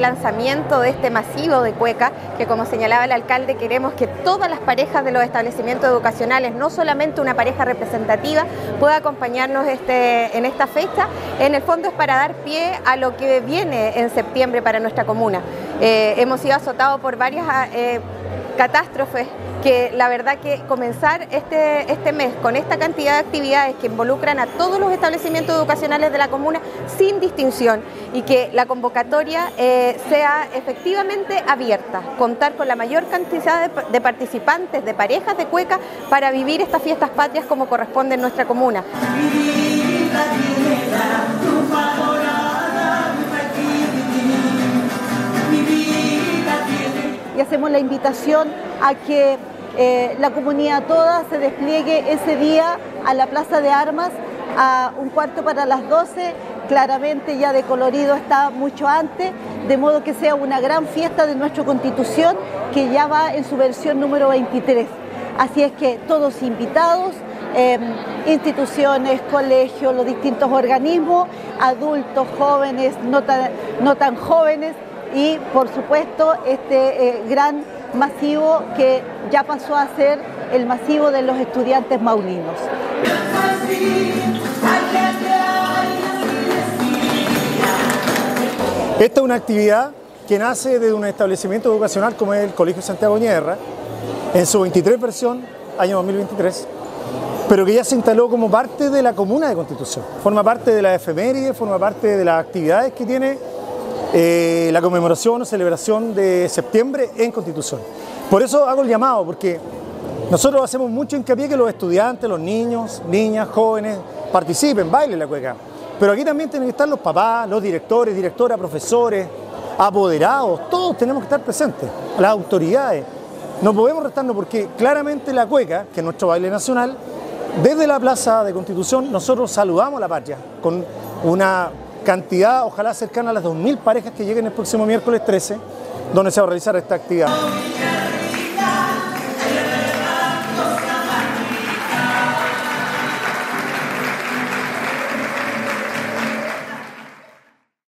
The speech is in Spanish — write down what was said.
lanzamiento de este masivo de cueca, que como señalaba el alcalde, queremos que todas las parejas de los establecimientos educacionales, no solamente una pareja representativa, pueda acompañarnos este, en esta fecha. En el fondo es para dar pie a lo que viene en septiembre para nuestra comuna. Eh, hemos sido azotados por varias eh, catástrofes que la verdad que comenzar este, este mes con esta cantidad de actividades que involucran a todos los establecimientos educacionales de la comuna sin distinción y que la convocatoria eh, sea efectivamente abierta, contar con la mayor cantidad de, participantes, de parejas de cueca para vivir estas fiestas patrias como corresponde en nuestra comuna. Hacemos la invitación a que eh, la comunidad toda se despliegue ese día a la Plaza de Armas a un cuarto para las 12, claramente ya de colorido está mucho antes, de modo que sea una gran fiesta de nuestra constitución que ya va en su versión número 23. Así es que todos invitados, em, instituciones, colegios, los distintos organismos, adultos, jóvenes, no tan, jóvenes y por supuesto este eh, gran masivo que ya pasó a ser el masivo de los estudiantes maulinos. Esta es una actividad que nace de un establecimiento educacional como es el Colegio Santiago Ñerra, en su 23 versión, año 2023, pero que ya se instaló como parte de la comuna de Constitución. Forma parte de la efeméride, forma parte de las actividades que tiene eh, la conmemoración o celebración de septiembre en Constitución. Por eso hago el llamado, porque nosotros hacemos mucho hincapié que los estudiantes, los niños, niñas, jóvenes participen, bailen la cueca. Pero aquí también tienen que estar los papás, los directores, directoras, profesores, apoderados, todos tenemos que estar presentes, las autoridades. No podemos restarnos porque claramente la cueca, que es nuestro baile nacional, desde la Plaza de Constitución nosotros saludamos a la patria con una cantidad, ojalá cercana a las 2.000 parejas que lleguen el próximo miércoles 13, donde se va a realizar esta actividad.